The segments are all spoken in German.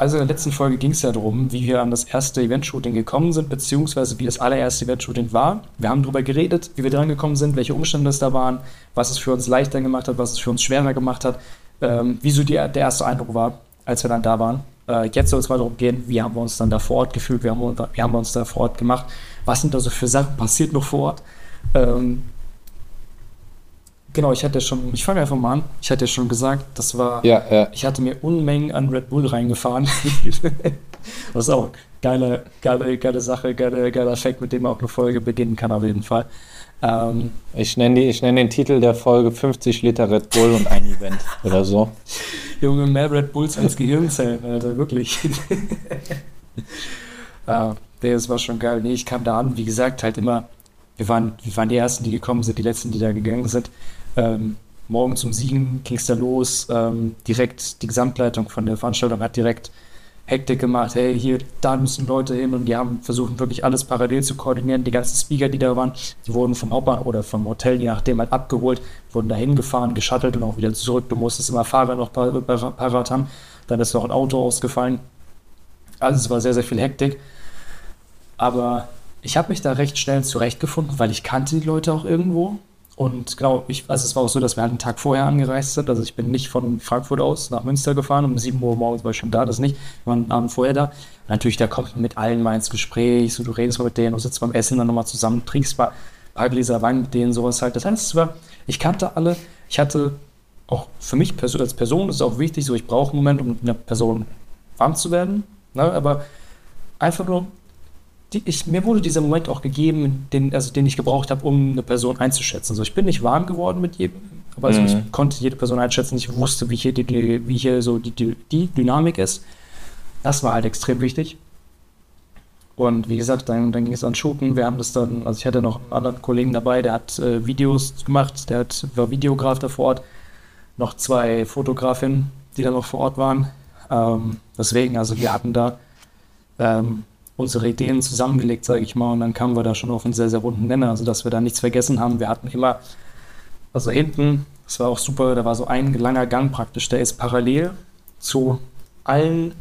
Also in der letzten Folge ging es ja darum, wie wir an das erste Event-Shooting gekommen sind, beziehungsweise wie das allererste Event-Shooting war. Wir haben darüber geredet, wie wir dran gekommen sind, welche Umstände es da waren, was es für uns leichter gemacht hat, was es für uns schwerer gemacht hat, ähm, wie so die, der erste Eindruck war, als wir dann da waren. Äh, jetzt soll es mal darum gehen, wie haben wir uns dann da vor Ort gefühlt, wie haben, wir, wie haben wir uns da vor Ort gemacht, was sind da so für Sachen passiert noch vor Ort. Ähm, Genau, ich hatte schon, ich fange einfach mal an. Ich hatte ja schon gesagt, das war, ja, ja. ich hatte mir Unmengen an Red Bull reingefahren. das ist auch geile, geile, geile Sache, geile, geiler Effekt, mit dem man auch eine Folge beginnen kann, auf jeden Fall. Ähm, ich nenne nenn den Titel der Folge 50 Liter Red Bull und ein Event oder so. Junge, mehr Red Bulls als Gehirnzellen, Alter, wirklich. äh, das war schon geil. Nee, ich kam da an, wie gesagt, halt immer, wir waren, wir waren die Ersten, die gekommen sind, die Letzten, die da gegangen sind. Ähm, morgen zum Siegen ging es da los. Ähm, direkt die Gesamtleitung von der Veranstaltung hat direkt Hektik gemacht. Hey, hier, da müssen Leute hin und die haben versucht, wirklich alles parallel zu koordinieren. Die ganzen Speaker, die da waren, die wurden vom Hauptbahnhof oder vom Hotel, je nachdem, halt abgeholt, wurden da hingefahren, geschattelt und auch wieder zurück. Du musstest immer Fahrer noch parat haben. Dann ist noch ein Auto ausgefallen. Also es war sehr, sehr viel Hektik. Aber ich habe mich da recht schnell zurechtgefunden, weil ich kannte die Leute auch irgendwo. Und genau, ich, also es war auch so, dass wir halt einen Tag vorher angereist sind. Also ich bin nicht von Frankfurt aus nach Münster gefahren. Um 7 Uhr morgens war ich schon da, das nicht. Wir waren einen Abend vorher da. Und natürlich, da kommt mit allen mal ins Gespräch. So, du redest mal mit denen, du sitzt beim Essen dann nochmal zusammen, trinkst mal ein paar Gläser Wein mit denen, sowas halt. Das heißt, es war, ich kannte alle. Ich hatte auch für mich als Person, ist auch wichtig, so ich brauche einen Moment, um mit einer Person warm zu werden. Ne? Aber einfach nur die, ich, mir wurde dieser Moment auch gegeben, den, also den ich gebraucht habe, um eine Person einzuschätzen. Also ich bin nicht warm geworden mit jedem, aber also mhm. ich konnte jede Person einschätzen. Ich wusste, wie hier, die, wie hier so die, die, die Dynamik ist. Das war halt extrem wichtig. Und wie gesagt, dann, dann ging es an Shooten. Wir haben das dann, also ich hatte noch einen anderen Kollegen dabei, der hat äh, Videos gemacht, der hat, war Videograf da vor Ort. Noch zwei Fotografinnen, die da noch vor Ort waren. Ähm, deswegen, also wir hatten da ähm, unsere Ideen zusammengelegt, sage ich mal, und dann kamen wir da schon auf einen sehr, sehr runden Nenner, also dass wir da nichts vergessen haben. Wir hatten immer, also hinten, das war auch super, da war so ein langer Gang praktisch, der ist parallel zu allen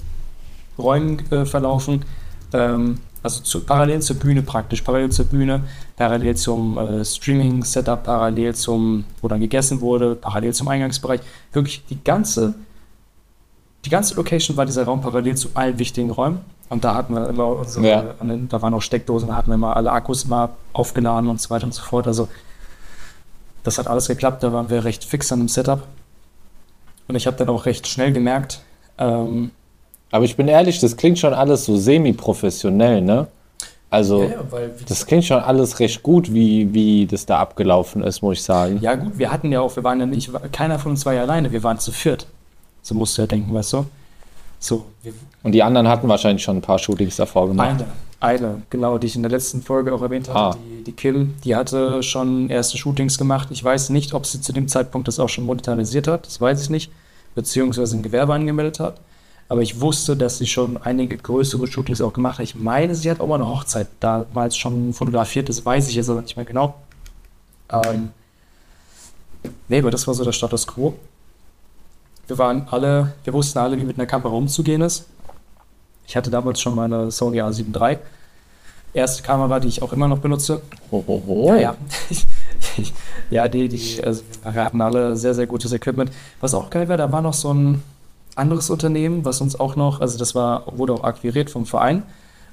Räumen äh, verlaufen, ähm, also zu, parallel zur Bühne praktisch, parallel zur Bühne, parallel zum äh, Streaming-Setup, parallel zum, wo dann gegessen wurde, parallel zum Eingangsbereich. Wirklich die ganze, die ganze Location war dieser Raum parallel zu allen wichtigen Räumen. Und da hatten wir immer unsere, ja. da waren auch Steckdosen, da hatten wir immer alle Akkus mal aufgeladen und so weiter und so fort. Also das hat alles geklappt, da waren wir recht fix an dem Setup. Und ich habe dann auch recht schnell gemerkt. Ähm, Aber ich bin ehrlich, das klingt schon alles so semi-professionell, ne? Also, ja, ja, das klingt schon alles recht gut, wie, wie das da abgelaufen ist, muss ich sagen. Ja, gut, wir hatten ja auch, wir waren ja nicht, keiner von uns war ja alleine, wir waren zu viert. So musst du ja denken, weißt du? So. Und die anderen hatten wahrscheinlich schon ein paar Shootings davor gemacht. Eine, eine, genau, die ich in der letzten Folge auch erwähnt hatte, ah. die, die Kill, die hatte schon erste Shootings gemacht. Ich weiß nicht, ob sie zu dem Zeitpunkt das auch schon monetarisiert hat, das weiß ich nicht, beziehungsweise ein Gewerbe angemeldet hat. Aber ich wusste, dass sie schon einige größere Shootings auch gemacht hat. Ich meine, sie hat auch mal eine Hochzeit damals schon fotografiert, das weiß ich jetzt aber nicht mehr genau. Ähm, nee, aber das war so der Status quo. Wir waren alle, wir wussten alle, wie mit einer Kamera umzugehen ist. Ich hatte damals schon meine Sony A7 III. Erste Kamera, die ich auch immer noch benutze. Ho, ho, ho. Ja, ja. ja, die, die, also hatten alle sehr, sehr gutes Equipment. Was auch geil war, da war noch so ein anderes Unternehmen, was uns auch noch, also das war, wurde auch akquiriert vom Verein,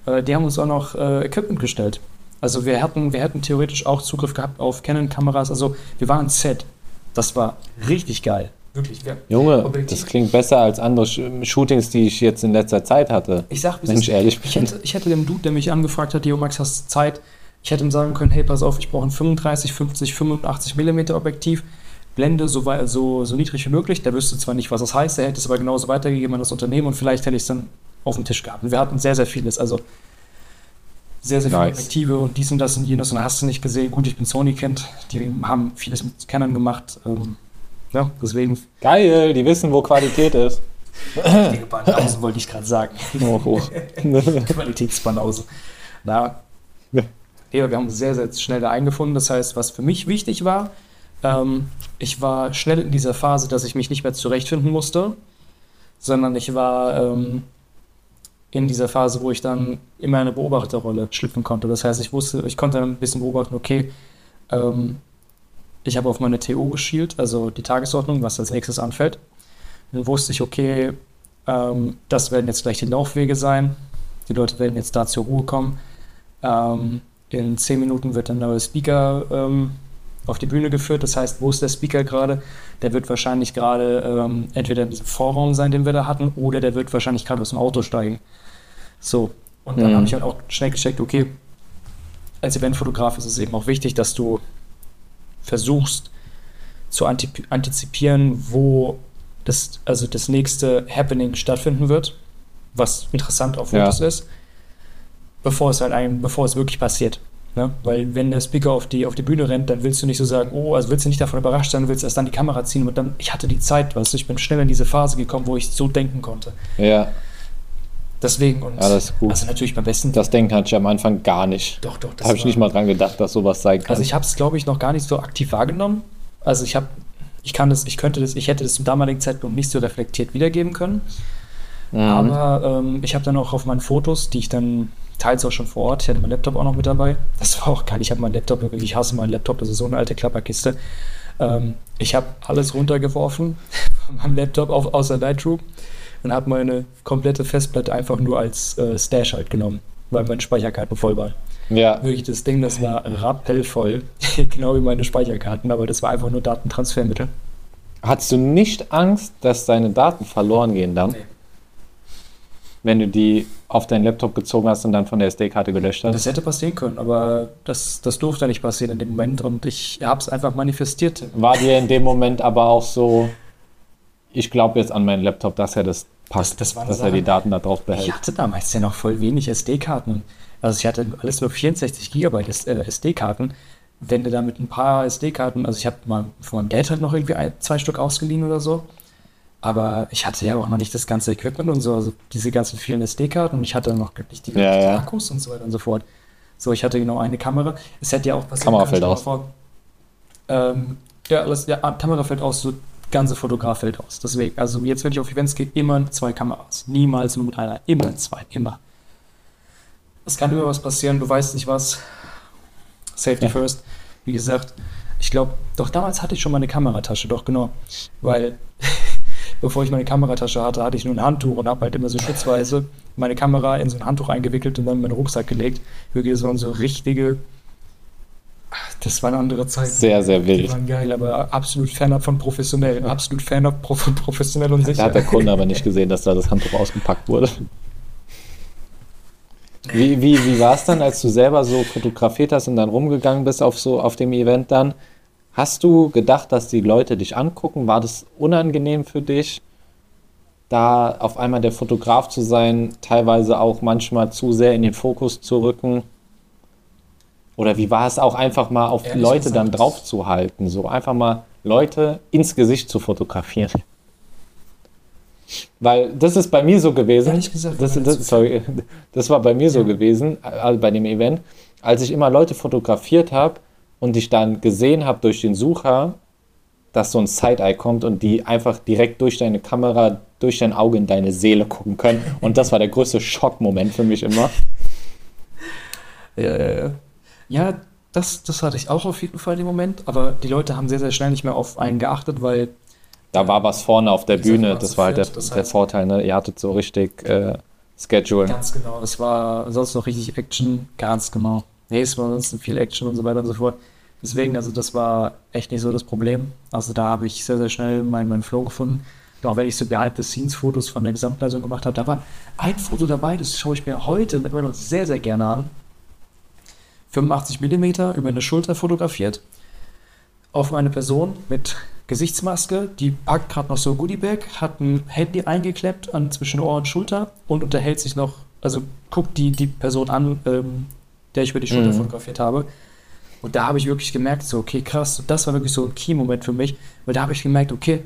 äh, die haben uns auch noch äh, Equipment gestellt. Also wir hatten, wir hätten theoretisch auch Zugriff gehabt auf Canon-Kameras. Also wir waren Set. Das war richtig geil. Wirklich, ja. Junge, Objektiv. das klingt besser als andere Shootings, die ich jetzt in letzter Zeit hatte. Ich sag, Mensch, ehrlich. Ich hätte, ich hätte dem Dude, der mich angefragt hat, Yo Max, hast du Zeit? Ich hätte ihm sagen können, hey, pass auf, ich brauche ein 35, 50, 85 mm Objektiv. Blende so, so, so niedrig wie möglich. Der wüsste zwar nicht, was das heißt, er hätte es aber genauso weitergegeben an das Unternehmen und vielleicht hätte ich es dann auf dem Tisch gehabt. Und wir hatten sehr, sehr vieles. Also sehr, sehr viele nice. Objektive und dies und das und jenes und hast du nicht gesehen. Gut, ich bin Sony-Kind. Die haben vieles mit Canon gemacht. Ähm, ja, deswegen. Geil, die wissen, wo Qualität ist. Die Banausen wollte ich gerade sagen. Oh, oh. Qualitätsbanausen. Na, ja, wir haben sehr, sehr schnell da eingefunden. Das heißt, was für mich wichtig war, ähm, ich war schnell in dieser Phase, dass ich mich nicht mehr zurechtfinden musste, sondern ich war, ähm, in dieser Phase, wo ich dann immer eine Beobachterrolle schlüpfen konnte. Das heißt, ich wusste, ich konnte dann ein bisschen beobachten, okay, ähm, ich habe auf meine TO geschielt, also die Tagesordnung, was als nächstes anfällt. Dann wusste ich, okay, ähm, das werden jetzt gleich die Laufwege sein. Die Leute werden jetzt da zur Ruhe kommen. Ähm, in zehn Minuten wird ein neuer Speaker ähm, auf die Bühne geführt. Das heißt, wo ist der Speaker gerade? Der wird wahrscheinlich gerade ähm, entweder in diesem Vorraum sein, den wir da hatten, oder der wird wahrscheinlich gerade aus dem Auto steigen. So. Und dann mhm. habe ich halt auch schnell gecheckt, okay, als Eventfotograf ist es eben auch wichtig, dass du versuchst zu antizipieren, wo das, also das nächste Happening stattfinden wird, was interessant auf Fotos ja. ist, bevor es halt ein, bevor es wirklich passiert. Ne? Weil wenn der Speaker auf die, auf die Bühne rennt, dann willst du nicht so sagen, oh, also willst du nicht davon überrascht sein, willst erst dann die Kamera ziehen und dann, ich hatte die Zeit, weißt du, ich bin schnell in diese Phase gekommen, wo ich so denken konnte. Ja. Deswegen und ist gut. also natürlich beim besten. Das Denken hatte ich am Anfang gar nicht. Doch, doch. Da habe ich nicht mal dran gedacht, dass sowas sein kann. Also ich habe es, glaube ich, noch gar nicht so aktiv wahrgenommen. Also ich habe, ich kann das, ich könnte das, ich hätte das zum damaligen Zeitpunkt nicht so reflektiert wiedergeben können. Mhm. Aber ähm, ich habe dann auch auf meinen Fotos, die ich dann teils auch schon vor Ort, ich hatte meinen Laptop auch noch mit dabei. Das war auch geil. Ich habe meinen Laptop, ich hasse meinen Laptop, das ist so eine alte Klapperkiste. Ähm, ich habe alles runtergeworfen von meinem Laptop auf, außer Lightroom und habe meine komplette Festplatte einfach nur als äh, Stash halt genommen, weil meine Speicherkarten voll waren. Ja. Wirklich, das Ding, das war rappellvoll, genau wie meine Speicherkarten, aber das war einfach nur Datentransfermittel. Hattest du nicht Angst, dass deine Daten verloren gehen dann? Nee. Wenn du die auf deinen Laptop gezogen hast und dann von der SD-Karte gelöscht hast? Das hätte passieren können, aber das, das durfte nicht passieren in dem Moment und ich habe es einfach manifestiert. War dir in dem Moment aber auch so, ich glaube jetzt an meinen Laptop, dass er das passt, das, das dass Sache. er die Daten da drauf behält. Ich hatte damals ja noch voll wenig SD-Karten. Also ich hatte alles nur 64 GB SD-Karten. Wenn du da mit ein paar SD-Karten, also ich habe mal von meinem Dad halt noch irgendwie ein, zwei Stück ausgeliehen oder so. Aber ich hatte ja auch noch nicht das ganze Equipment und so, also diese ganzen vielen SD-Karten und ich hatte noch nicht die, ja, ja. Akkus und so weiter und so fort. So, ich hatte genau eine Kamera. Es hätte ja auch passiert. Kamera fällt aus. Vor, ähm, ja, alles, ja, Kamera fällt aus, so ganze Fotograf fällt aus. Deswegen, also jetzt, wenn ich auf Events gehe, immer zwei Kameras. Niemals nur mit einer. Immer zwei. Immer. Es kann immer was passieren, du weißt nicht was. Safety ja. first. Wie gesagt, ich glaube, doch damals hatte ich schon meine Kameratasche, doch genau. Weil, bevor ich meine Kameratasche hatte, hatte ich nur ein Handtuch und habe halt immer so schutzweise meine Kamera in so ein Handtuch eingewickelt und dann in meinen Rucksack gelegt. Wirklich so, so richtige das war eine andere Zeit. Sehr, sehr wild. Die waren geil, aber absolut fernab von professionell. Absolut fernab von professionell und sicher. Da hat der Kunde aber nicht gesehen, dass da das Handtuch ausgepackt wurde. Wie, wie, wie war es dann, als du selber so fotografiert hast und dann rumgegangen bist auf, so, auf dem Event dann? Hast du gedacht, dass die Leute dich angucken? War das unangenehm für dich, da auf einmal der Fotograf zu sein, teilweise auch manchmal zu sehr in den Fokus zu rücken? Oder wie war es auch einfach mal auf Ehrlich Leute gesagt, dann drauf zu halten? So einfach mal Leute ins Gesicht zu fotografieren. Weil das ist bei mir so gewesen. Ehrlich gesagt, das, das, sorry, das war bei mir ja. so gewesen, also bei dem Event, als ich immer Leute fotografiert habe und ich dann gesehen habe durch den Sucher, dass so ein Side-Eye kommt und die einfach direkt durch deine Kamera, durch dein Auge in deine Seele gucken können. Und das war der größte Schockmoment für mich immer. Ja, ja, ja. Ja, das, das hatte ich auch auf jeden Fall im Moment, aber die Leute haben sehr, sehr schnell nicht mehr auf einen geachtet, weil. Da war was vorne auf der Bühne, das war halt der, der Vorteil, ne? Ihr hattet so richtig äh, Schedule. Ganz genau, es war sonst noch richtig Action, ganz genau. Nee, es war sonst viel Action und so weiter und so fort. Deswegen, also das war echt nicht so das Problem. Also da habe ich sehr, sehr schnell meinen mein Flow gefunden. Auch wenn ich so Behind-the-Scenes-Fotos von der Gesamtleistung gemacht habe, da war ein Foto dabei, das schaue ich mir heute immer noch sehr, sehr gerne an. 85 mm über eine Schulter fotografiert. Auf eine Person mit Gesichtsmaske, die packt gerade noch so ein Goodiebag, hat ein Handy eingeklemmt an zwischen Ohr und Schulter und unterhält sich noch, also guckt die, die Person an, ähm, der ich über die Schulter mhm. fotografiert habe. Und da habe ich wirklich gemerkt, so, okay, krass, das war wirklich so ein Key-Moment für mich, weil da habe ich gemerkt, okay,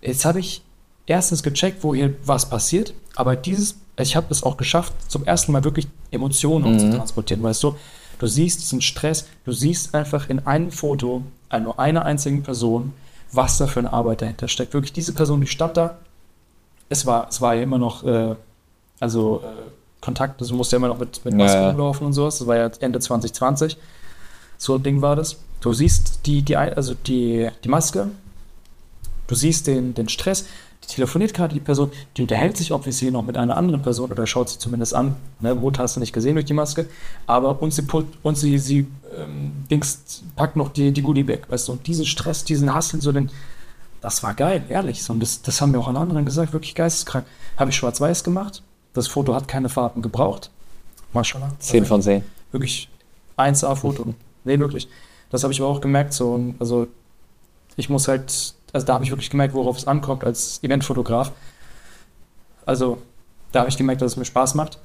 jetzt habe ich erstens gecheckt, wo hier was passiert, aber dieses, ich habe es auch geschafft, zum ersten Mal wirklich Emotionen mhm. zu transportieren, weißt du? Du siehst diesen Stress, du siehst einfach in einem Foto, nur einer einzigen Person, was da für eine Arbeit dahinter steckt. Wirklich diese Person, die stand da. Es war, es war ja immer noch, äh, Also äh, Kontakt, also du musst ja immer noch mit, mit Maske Ja, ja. rumlaufen und sowas. Das war ja Ende 2020. So ein Ding war das. Du siehst die, die, also die, die Maske, du siehst den, den Stress, telefoniert gerade die Person, die unterhält sich obviously noch mit einer anderen Person oder schaut sie zumindest an. Ne, Mut hast du nicht gesehen durch die Maske, aber und sie und sie, sie ähm, Dings, packt noch die, die Goodie Bag, weißt du, und diesen Stress, diesen Hassel, so den, das war geil, ehrlich. So, und das, das haben mir auch alle anderen gesagt, wirklich geisteskrank. Habe ich schwarz-weiß gemacht. Das Foto hat keine Farben gebraucht. Maschallah. 10 von 10. Wirklich 1A-Foto. Nee, wirklich. Das habe ich aber auch gemerkt. So, und also ich muss halt, also da habe ich wirklich gemerkt, worauf es ankommt als Eventfotograf. Also da habe ich gemerkt, dass es mir Spaß macht.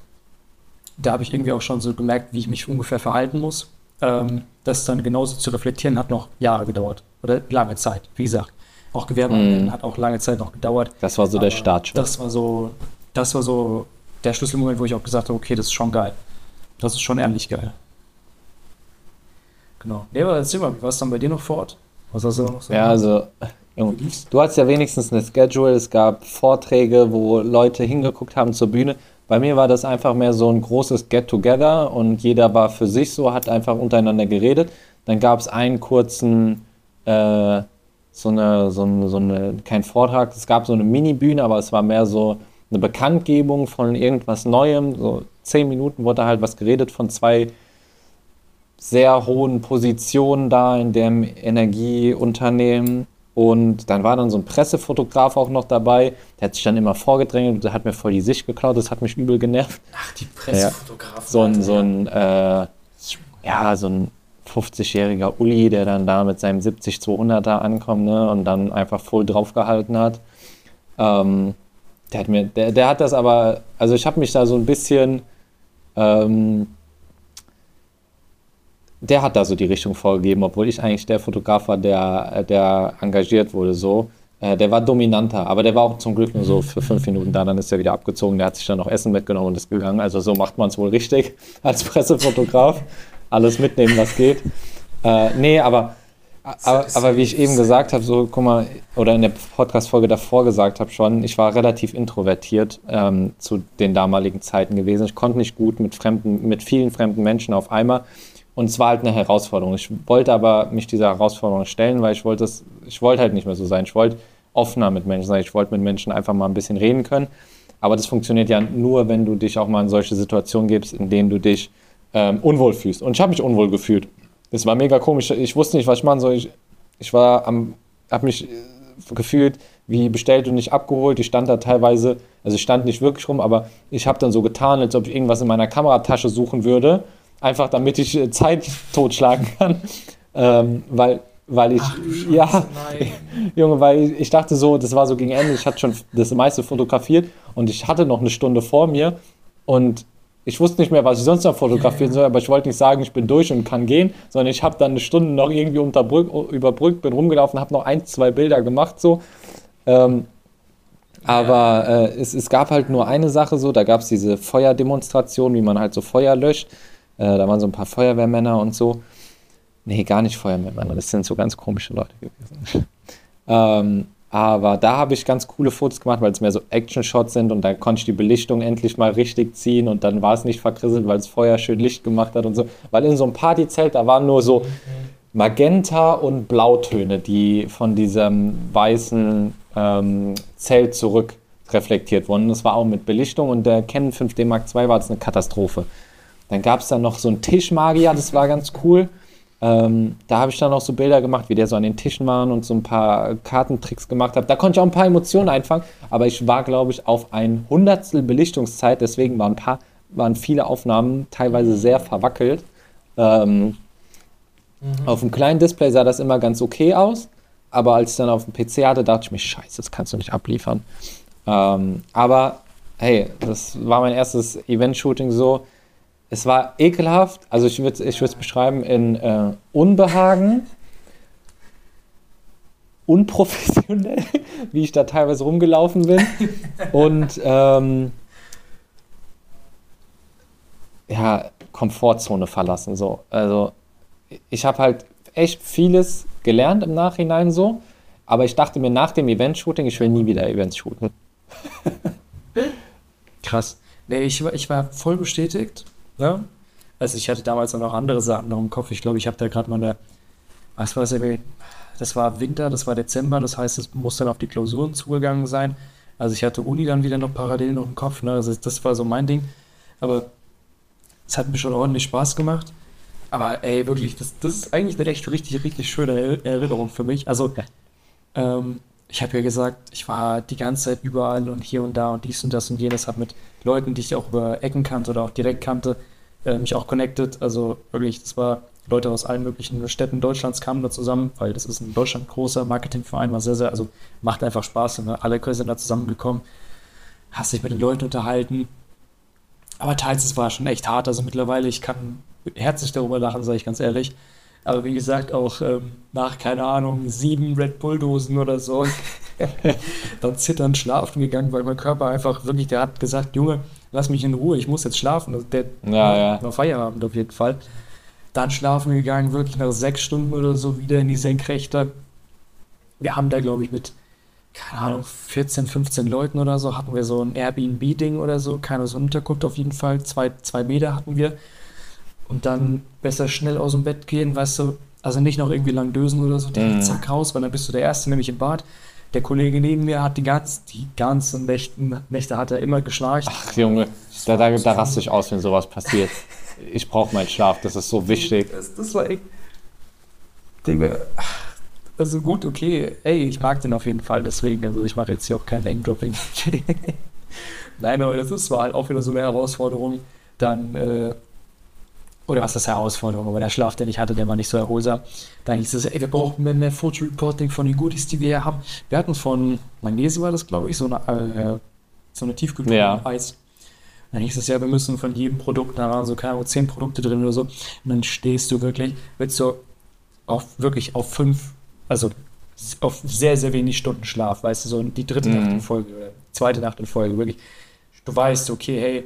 Da habe ich irgendwie auch schon so gemerkt, wie ich mich ungefähr verhalten muss. Ähm, das dann genauso zu reflektieren hat noch Jahre gedauert. Oder lange Zeit, wie gesagt. Auch Gewerbe Mhm. hat auch lange Zeit noch gedauert. Das war so der Startschuss. Das war so, das war so der Schlüsselmoment, wo ich auch gesagt habe, okay, das ist schon geil. Das ist schon ehrlich geil. Genau. Nee, aber erzähl mal, wie war es dann bei dir noch vor Ort? Was hast du noch so? Ja, also, Junge, du hattest ja wenigstens eine Schedule, es gab Vorträge, wo Leute hingeguckt haben zur Bühne. Bei mir war das einfach mehr so ein großes Get-Together und jeder war für sich so, hat einfach untereinander geredet. Dann gab es einen kurzen, äh, so eine, so eine, so eine, kein Vortrag, es gab so eine Mini-Bühne, aber es war mehr so eine Bekanntgebung von irgendwas Neuem. So zehn Minuten wurde halt was geredet von zwei sehr hohen Positionen da in dem Energieunternehmen. Und dann war dann so ein Pressefotograf auch noch dabei, der hat sich dann immer vorgedrängelt, der hat mir voll die Sicht geklaut, das hat mich übel genervt. Ach, die Pressefotografen. So ein, so ein, äh, ja, so ein 50-jähriger Uli, der dann da mit seinem 70-200er ankommt ne, und dann einfach voll draufgehalten hat. Ähm, der hat mir, der, der hat das aber, also ich habe mich da so ein bisschen, ähm, der hat da so die Richtung vorgegeben, obwohl ich eigentlich der Fotograf war, der, der engagiert wurde so. Äh, der war dominanter, aber der war auch zum Glück nur so für fünf Minuten da, dann ist er wieder abgezogen, der hat sich dann noch Essen mitgenommen und ist gegangen. Also so macht man es wohl richtig als Pressefotograf. Alles mitnehmen, was geht. Äh, nee, aber, aber, aber wie ich eben gesagt habe, so, guck mal, oder in der Podcast-Folge davor gesagt habe schon, ich war relativ introvertiert ähm, zu den damaligen Zeiten gewesen. Ich konnte nicht gut mit fremden, mit vielen fremden Menschen auf einmal. Und es war halt eine Herausforderung. Ich wollte aber mich dieser Herausforderung stellen, weil ich wollte es, ich wollte halt nicht mehr so sein. Ich wollte offener mit Menschen sein. Ich wollte mit Menschen einfach mal ein bisschen reden können. Aber das funktioniert ja nur, wenn du dich auch mal in solche Situationen gibst, in denen du dich ähm, unwohl fühlst. Und ich habe mich unwohl gefühlt. Das war mega komisch. Ich wusste nicht, was ich machen soll. Ich, ich war am, habe mich äh, gefühlt wie bestellt und nicht abgeholt. Ich stand da teilweise, also ich stand nicht wirklich rum, aber ich habe dann so getan, als ob ich irgendwas in meiner Kameratasche suchen würde, einfach damit ich äh, Zeit totschlagen kann, ähm, weil weil ich Ach, Scheiße, ja. Junge, weil ich, ich dachte so, das war so gegen Ende, ich hatte schon das meiste fotografiert und ich hatte noch eine Stunde vor mir und ich wusste nicht mehr, was ich sonst noch fotografieren soll, aber ich wollte nicht sagen, ich bin durch und kann gehen, sondern ich habe dann eine Stunde noch irgendwie überbrückt, bin rumgelaufen, habe noch ein, zwei Bilder gemacht so. Ähm, aber äh, es, es gab halt nur eine Sache so, da gab es diese Feuerdemonstration, wie man halt so Feuer löscht. Äh, da waren so ein paar Feuerwehrmänner und so. Nee, gar nicht Feuerwehrmänner, das sind so ganz komische Leute gewesen. ähm, aber da habe ich ganz coole Fotos gemacht, weil es mehr so Action-Shots sind und da konnte ich die Belichtung endlich mal richtig ziehen und dann war es nicht verkrisselt, weil das Feuer schön Licht gemacht hat und so. Weil in so einem Partyzelt, da waren nur so Magenta und Blautöne, die von diesem weißen ähm, Zelt zurück reflektiert wurden. Das war auch mit Belichtung und der Canon 5D Mark II war das eine Katastrophe. Dann gab es dann noch so einen Tischmagier, das war ganz cool. Ähm, da habe ich dann auch so Bilder gemacht, wie der so an den Tischen war und so ein paar Kartentricks gemacht hat. Da konnte ich auch ein paar Emotionen einfangen, aber ich war, glaube ich, auf ein Hundertstel Belichtungszeit, deswegen waren, ein paar, waren viele Aufnahmen teilweise sehr verwackelt. Ähm, Auf dem kleinen Display sah das immer ganz okay aus, aber als ich dann auf dem PC hatte, dachte ich mir, scheiße, das kannst du nicht abliefern. Ähm, aber hey, das war mein erstes Event-Shooting so. Es war ekelhaft, also ich würde es beschreiben in äh, Unbehagen, unprofessionell, wie ich da teilweise rumgelaufen bin und ähm, ja, Komfortzone verlassen so. Also ich habe halt echt vieles gelernt im Nachhinein so, aber ich dachte mir nach dem Event-Shooting, ich will nie wieder Events shooten. Krass. Nee, ich ich war voll bestätigt. Ne? Also ich hatte damals auch noch andere Sachen noch im Kopf. Ich glaube, ich habe da gerade mal eine, was war das, das war Winter, das war Dezember, das heißt, es muss dann auf die Klausuren zugegangen sein. Also ich hatte Uni dann wieder noch parallel noch im Kopf. Ne? Also das war so mein Ding. Aber es hat mir schon ordentlich Spaß gemacht. Aber ey, wirklich, das, das ist eigentlich eine echt richtig, richtig schöne Erinnerung für mich. Also, ähm, ich habe ja gesagt, ich war die ganze Zeit überall und hier und da und dies und das und jenes, habe mit Leuten, die ich auch über Ecken kannte oder auch direkt kannte, äh, mich auch connected. Also wirklich, das war Leute aus allen möglichen Städten Deutschlands kamen da zusammen, weil das ist ein Deutschland großer Marketingverein, war sehr, sehr, also macht einfach Spaß. Ne? Alle sind da zusammengekommen, hast dich mit den Leuten unterhalten. Aber teils, es war schon echt hart. Also mittlerweile, ich kann herzlich darüber lachen, sage ich ganz ehrlich. Aber wie gesagt, auch ähm, nach, keine Ahnung, sieben Red Bull-Dosen oder so, dann zitternd schlafen gegangen, weil mein Körper einfach wirklich, der hat gesagt, Junge, lass mich in Ruhe, ich muss jetzt schlafen. Also der ja, ja. war Feierabend auf jeden Fall. Dann schlafen gegangen, wirklich nach sechs Stunden oder so wieder in die Senkrechte. Wir haben da, glaube ich, mit, keine Ahnung, 14, 15 Leuten oder so, hatten wir so ein Airbnb-Ding oder so, keine so Unterkunft auf jeden Fall, zwei, zwei Meter hatten wir und dann besser schnell aus dem Bett gehen, weißt du, also nicht noch irgendwie lang dösen oder so, direkt mhm. zack raus, weil dann bist du der Erste, nämlich im Bad. Der Kollege neben mir hat die, ganz, die ganzen Nächten, Nächte hat er immer geschnarcht. Ach Junge, da, da, da raste ich aus, wenn sowas passiert. ich brauche meinen Schlaf, das ist so wichtig. Das, das war echt. Digga, also gut, okay, ey, ich mag den auf jeden Fall, deswegen, also ich mache jetzt hier auch kein Name-Dropping. Nein, aber das ist, war halt auch wieder so eine Herausforderung. Dann äh, oder was das Herausforderung, aber der Schlaf, den ich hatte, der war nicht so erholsam. Dann hieß es, ey, wir brauchen mehr, mehr Fotoreporting von den Goodies, die wir hier haben. Wir hatten von Magnesium war das, glaube ich, so eine, äh, so eine Tiefkühltruhe ja. Eis. Dann hieß es ja, wir müssen von jedem Produkt, da waren so keine Ahnung, zehn Produkte drin oder so. Und dann stehst du wirklich, willst du auf wirklich auf fünf, also auf sehr, sehr wenig Stunden Schlaf, weißt du, so die dritte mhm. Nacht in Folge oder zweite Nacht in Folge, wirklich. Du weißt, okay, hey,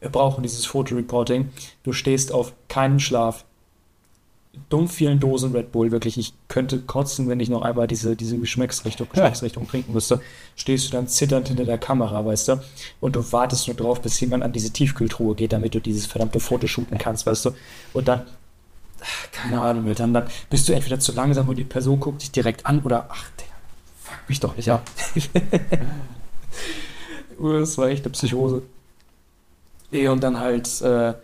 wir brauchen dieses Fotoreporting. Du stehst auf keinen Schlaf. Dumm vielen Dosen Red Bull, wirklich. Ich könnte kotzen, wenn ich noch einmal diese, diese Geschmacksrichtung, Geschmacksrichtung trinken müsste. Stehst du dann zitternd hinter der Kamera, weißt du? Und du wartest nur drauf, bis jemand an diese Tiefkühltruhe geht, damit du dieses verdammte Foto shooten kannst, weißt du? Und dann, keine Ahnung, dann, dann bist du entweder zu langsam und die Person guckt dich direkt an oder, ach, der, fuck mich doch nicht ab. das war echt eine Psychose. Und dann halt, äh,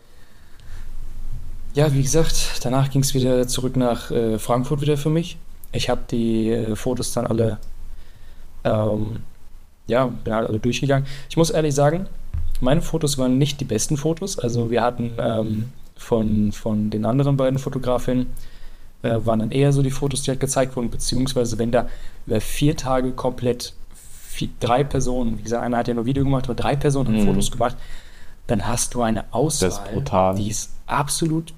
ja, wie gesagt, danach ging es wieder zurück nach äh, Frankfurt wieder für mich. Ich habe die äh, Fotos dann alle, ähm, ja, bin halt alle durchgegangen. Ich muss ehrlich sagen, meine Fotos waren nicht die besten Fotos. Also wir hatten ähm, von, von den anderen beiden Fotografinnen, äh, waren dann eher so die Fotos, die halt gezeigt wurden, beziehungsweise wenn da über vier Tage komplett vier, drei Personen, wie gesagt, einer hat ja nur Video gemacht, aber drei Personen haben mhm. Fotos gemacht, dann hast du eine Auswahl, die ist absolut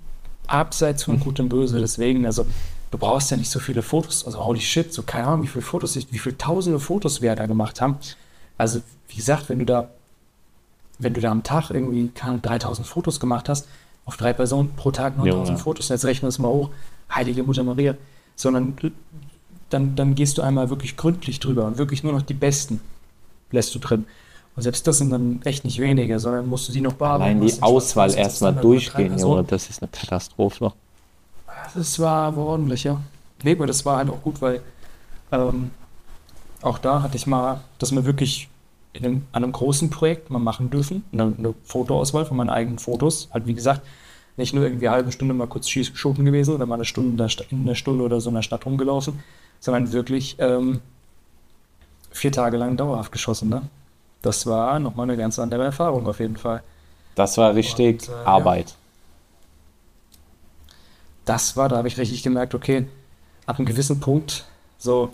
abseits von Gut und Böse. Deswegen, also du brauchst ja nicht so viele Fotos, also holy shit, so keine Ahnung, wie viele Fotos, wie viele tausende Fotos wir da gemacht haben. Also, wie gesagt, wenn du da, wenn du da am Tag irgendwie keine 3000 Fotos gemacht hast, auf drei Personen pro Tag 9000 Fotos, jetzt rechnen wir es mal hoch, heilige Mutter Maria, sondern dann, dann gehst du einmal wirklich gründlich drüber und wirklich nur noch die besten lässt du drin. Und selbst das sind dann echt nicht wenige, sondern musst du die noch bearbeiten. Allein die Auswahl erstmal durchgehen, Junge, das ist eine Katastrophe. Das war aber ordentlich, ja. Nee, aber das war halt auch gut, weil ähm, auch da hatte ich mal, dass wir wirklich in einem, an einem großen Projekt mal machen dürfen, eine, eine Fotoauswahl von meinen eigenen Fotos. Halt, wie gesagt, nicht nur irgendwie eine halbe Stunde mal kurz schießen gewesen oder mal eine Stunde in einer Stunde oder so in der Stadt rumgelaufen, sondern wirklich ähm, vier Tage lang dauerhaft geschossen, ne? Das war nochmal eine ganz andere Erfahrung auf jeden Fall. Das war richtig Und, äh, Arbeit. Ja. Das war, da habe ich richtig gemerkt, okay, ab einem gewissen Punkt, so,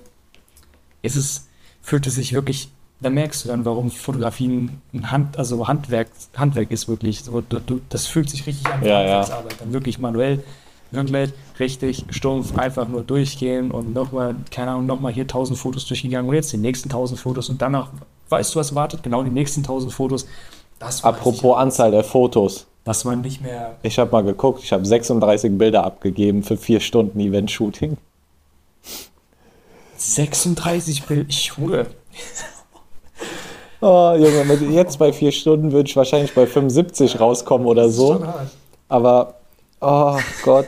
ist es, fühlt es sich wirklich, da merkst du dann, warum Fotografien ein Hand, also Handwerk, Handwerk ist wirklich. So, du, das fühlt sich richtig an, ja, Handwerksarbeit, ja. dann wirklich manuell, wirklich richtig stumpf, einfach nur durchgehen und nochmal, keine Ahnung, nochmal hier 1000 Fotos durchgegangen und jetzt die nächsten 1000 Fotos und danach weißt du, was wartet? Genau die nächsten 1000 Fotos. Apropos Anzahl der Fotos. Dass man nicht mehr. Ich habe mal geguckt, ich habe 36 Bilder abgegeben für vier Stunden Event-Shooting. 36 Bilder, ich schwöre. Oh, Junge, mit- jetzt bei vier Stunden würde ich wahrscheinlich bei 75 rauskommen oder so. Aber, oh Gott.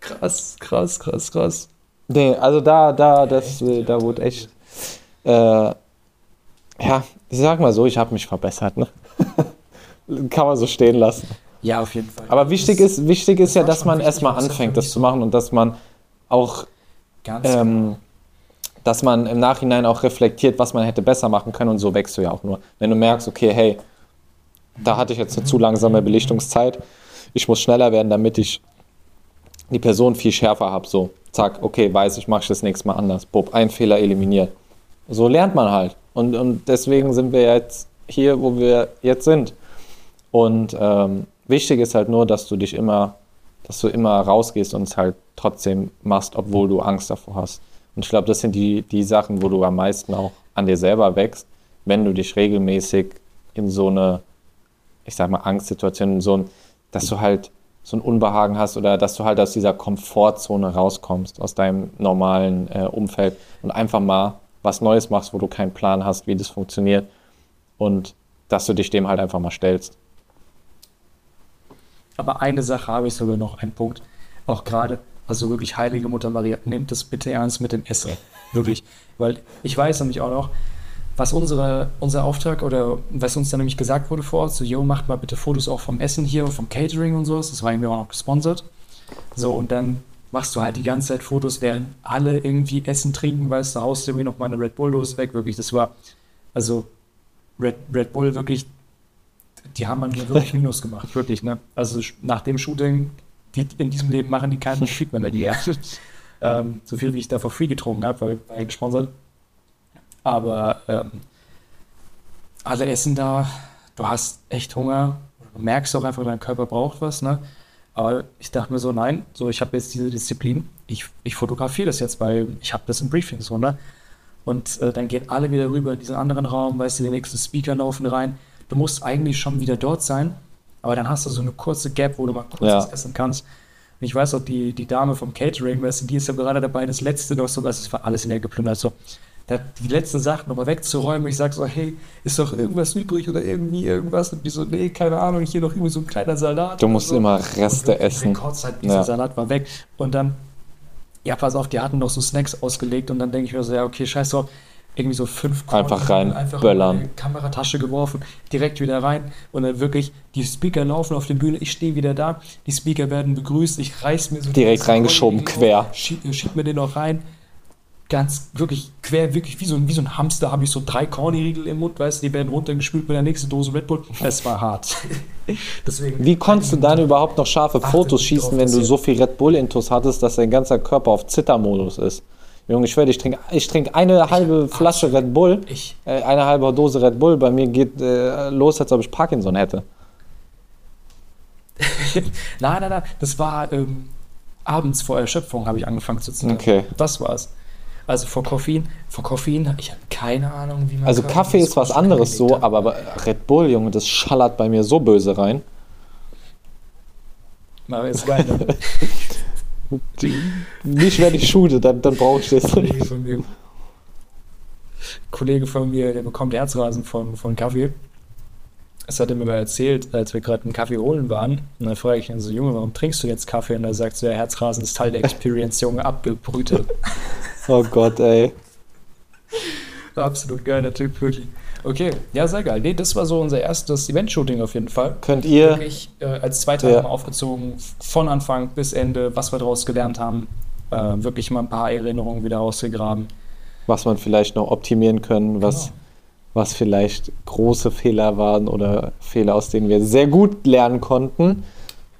Krass, krass, krass, krass. Nee, also da, da, das, da wurde echt, äh, ja, ich sag mal so, ich habe mich verbessert, ne? Kann man so stehen lassen. Ja, auf jeden Fall. Aber wichtig Das ist, wichtig ist ja, dass man erstmal anfängt, das zu machen und dass man auch, ähm, dass man im Nachhinein auch reflektiert, was man hätte besser machen können und so wächst du ja auch nur. Wenn du merkst, okay, hey, da hatte ich jetzt eine zu langsame Belichtungszeit, ich muss schneller werden, damit ich die Person viel schärfer habe. So, zack, okay, weiß ich, mache ich das nächste Mal anders. Bob, ein Fehler eliminiert. So lernt man halt. Und, und deswegen sind wir jetzt hier, wo wir jetzt sind. Und ähm, wichtig ist halt nur, dass du dich immer, dass du immer rausgehst und es halt trotzdem machst, obwohl du Angst davor hast. Und ich glaube, das sind die, die Sachen, wo du am meisten auch an dir selber wächst, wenn du dich regelmäßig in so eine, ich sag mal, Angstsituation, in so ein, dass du halt so ein Unbehagen hast oder dass du halt aus dieser Komfortzone rauskommst, aus deinem normalen äh, Umfeld und einfach mal was Neues machst, wo du keinen Plan hast, wie das funktioniert und dass du dich dem halt einfach mal stellst. Aber eine Sache habe ich sogar noch, einen Punkt. Auch gerade, also wirklich, Heilige Mutter Maria, nehmt es bitte ernst mit dem Essen. Wirklich. Weil ich weiß nämlich auch noch, was unsere, unser Auftrag oder was uns dann nämlich gesagt wurde vor Ort, so, yo, macht mal bitte Fotos auch vom Essen hier vom Catering und sowas. Das war irgendwie auch noch gesponsert. So, und dann machst du halt die ganze Zeit Fotos, während alle irgendwie Essen trinken, weißt du, haust irgendwie noch mal eine Red Bull-Dose weg. Wirklich, das war, also Red, Red Bull wirklich, die haben an mir wirklich Minus gemacht, wirklich, ne? Also nach dem Shooting, die, in diesem Leben machen die keinen Retreat mehr dir. ähm, so viel wie ich da for free getrunken habe, weil war ja gesponsert. Aber ähm, alle essen da, du hast echt Hunger, du merkst auch einfach, dein Körper braucht was, ne? Aber ich dachte mir so, nein, so ich habe jetzt diese Disziplin, ich, ich fotografiere das jetzt, weil ich habe das im Briefing so, ne? Und äh, dann gehen alle wieder rüber in diesen anderen Raum, weißt du, die nächsten Speaker laufen rein. Du musst eigentlich schon wieder dort sein, aber dann hast du so eine kurze Gap, wo du mal kurz Ja. was essen kannst. Und ich weiß auch, die, die Dame vom Catering, weißt du, die ist ja gerade dabei, das letzte noch so, das war alles in der geplündert, so. Die letzten Sachen nochmal wegzuräumen. Ich sag so, hey, ist doch irgendwas übrig oder irgendwie irgendwas? Und die so, nee, keine Ahnung, hier noch irgendwie so ein kleiner Salat. Du musst so. immer Und Reste wirklich, essen. Kurz halt, dieser Ja. Salat war weg. Und dann, ja, pass auf, die hatten noch so Snacks ausgelegt. Und dann denke ich mir so, ja, okay, scheiß drauf. Irgendwie so fünf Einfach Korn, rein einfach böllern. in Kameratasche geworfen, direkt wieder rein. Und dann wirklich, die Speaker laufen auf der Bühne, ich stehe wieder da. Die Speaker werden begrüßt, ich reiß mir so Direkt reingeschoben, quer. Schieb, schieb mir den noch rein. Ganz wirklich quer, wirklich wie so ein, wie so ein Hamster habe ich so drei Corny-Riegel im Mund, weißt du, die werden runtergespült mit der nächsten Dose Red Bull. Es war hart. Deswegen. Wie konntest du dann überhaupt noch scharfe Fotos schießen, wenn du so viel Red Bull-Intus hattest, dass dein ganzer Körper auf Zittermodus ist? Junge, ich schwöre, ich trinke ich trink eine halbe Flasche Red Bull, Ich, äh, eine halbe Dose Red Bull. Bei mir geht äh, los, als ob ich Parkinson hätte. nein, nein, nein, das war ähm, abends vor Erschöpfung habe ich angefangen zu zittern. Okay. Das war's. Also vor Koffein, vor Koffein, ich habe keine Ahnung, wie man. Also Kaffee ist was anderes so, aber Red Bull, Junge, das schallert bei mir so böse rein. Ist geil. Ne? Nicht, wenn ich shoote, dann, dann brauche ich das Kollege nicht. von mir, Kollege von mir, der bekommt Herzrasen von, von Kaffee. Das hat er mir mal erzählt, als wir gerade einen Kaffee holen waren. Und dann frage ich ihn so, Junge, warum trinkst du jetzt Kaffee? Und er sagt so, ja, Herzrasen ist Teil der Experience, Junge, abgebrütet. Oh Gott, ey. Absolut geiler Typ, wirklich. Okay, ja, sehr geil. Nee, das war so unser erstes Event-Shooting auf jeden Fall. Könnt ihr, Wirklich äh, als zwei Tage Ja. aufgezogen, von Anfang bis Ende, was wir daraus gelernt haben. Äh, wirklich mal ein paar Erinnerungen wieder rausgegraben. was man vielleicht noch optimieren können, was, Genau. Was vielleicht große Fehler waren oder Fehler, aus denen wir sehr gut lernen konnten.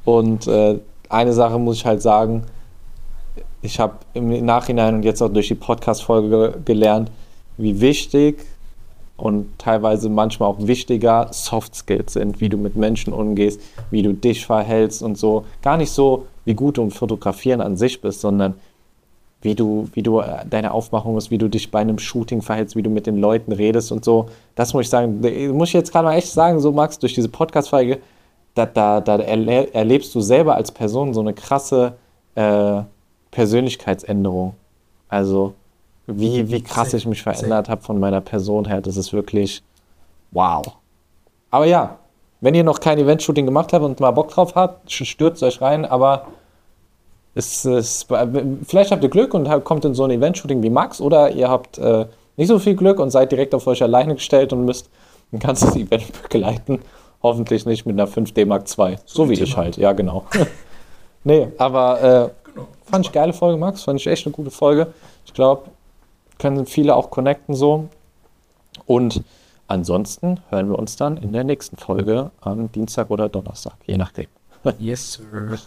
Und äh, eine Sache muss ich halt sagen, ich habe im Nachhinein und jetzt auch durch die Podcast-Folge gelernt, wie wichtig und teilweise manchmal auch wichtiger Soft Skills sind, wie du mit Menschen umgehst, wie du dich verhältst und so. Gar nicht so, wie gut du im Fotografieren an sich bist, sondern wie du, wie du äh, deine Aufmachung ist, wie du dich bei einem Shooting verhältst, wie du mit den Leuten redest und so. Das muss ich sagen, da- muss ich jetzt gerade mal echt sagen, so Max, durch diese Podcast-Folge, da, da, da erle erlebst du selber als Person so eine krasse äh, Persönlichkeitsänderung. Also wie, wie krass ich mich verändert habe von meiner Person her. Das ist wirklich wow. Aber ja, wenn ihr noch kein Event-Shooting gemacht habt und mal Bock drauf habt, stürzt euch rein, aber es, es, vielleicht habt ihr Glück und kommt in so ein Event-Shooting wie Max oder ihr habt äh, nicht so viel Glück und seid direkt auf euch alleine gestellt und müsst ein ganzes Event begleiten. Hoffentlich nicht mit einer 5D Mark II. So, so wie ich halt, ja, genau. nee, aber äh, genau. fand ich geile Folge, Max. Fand ich echt eine gute Folge. Ich glaube, können viele auch connecten so. Und ansonsten hören wir uns dann in der nächsten Folge am Dienstag oder Donnerstag, je nachdem. Yes, sir.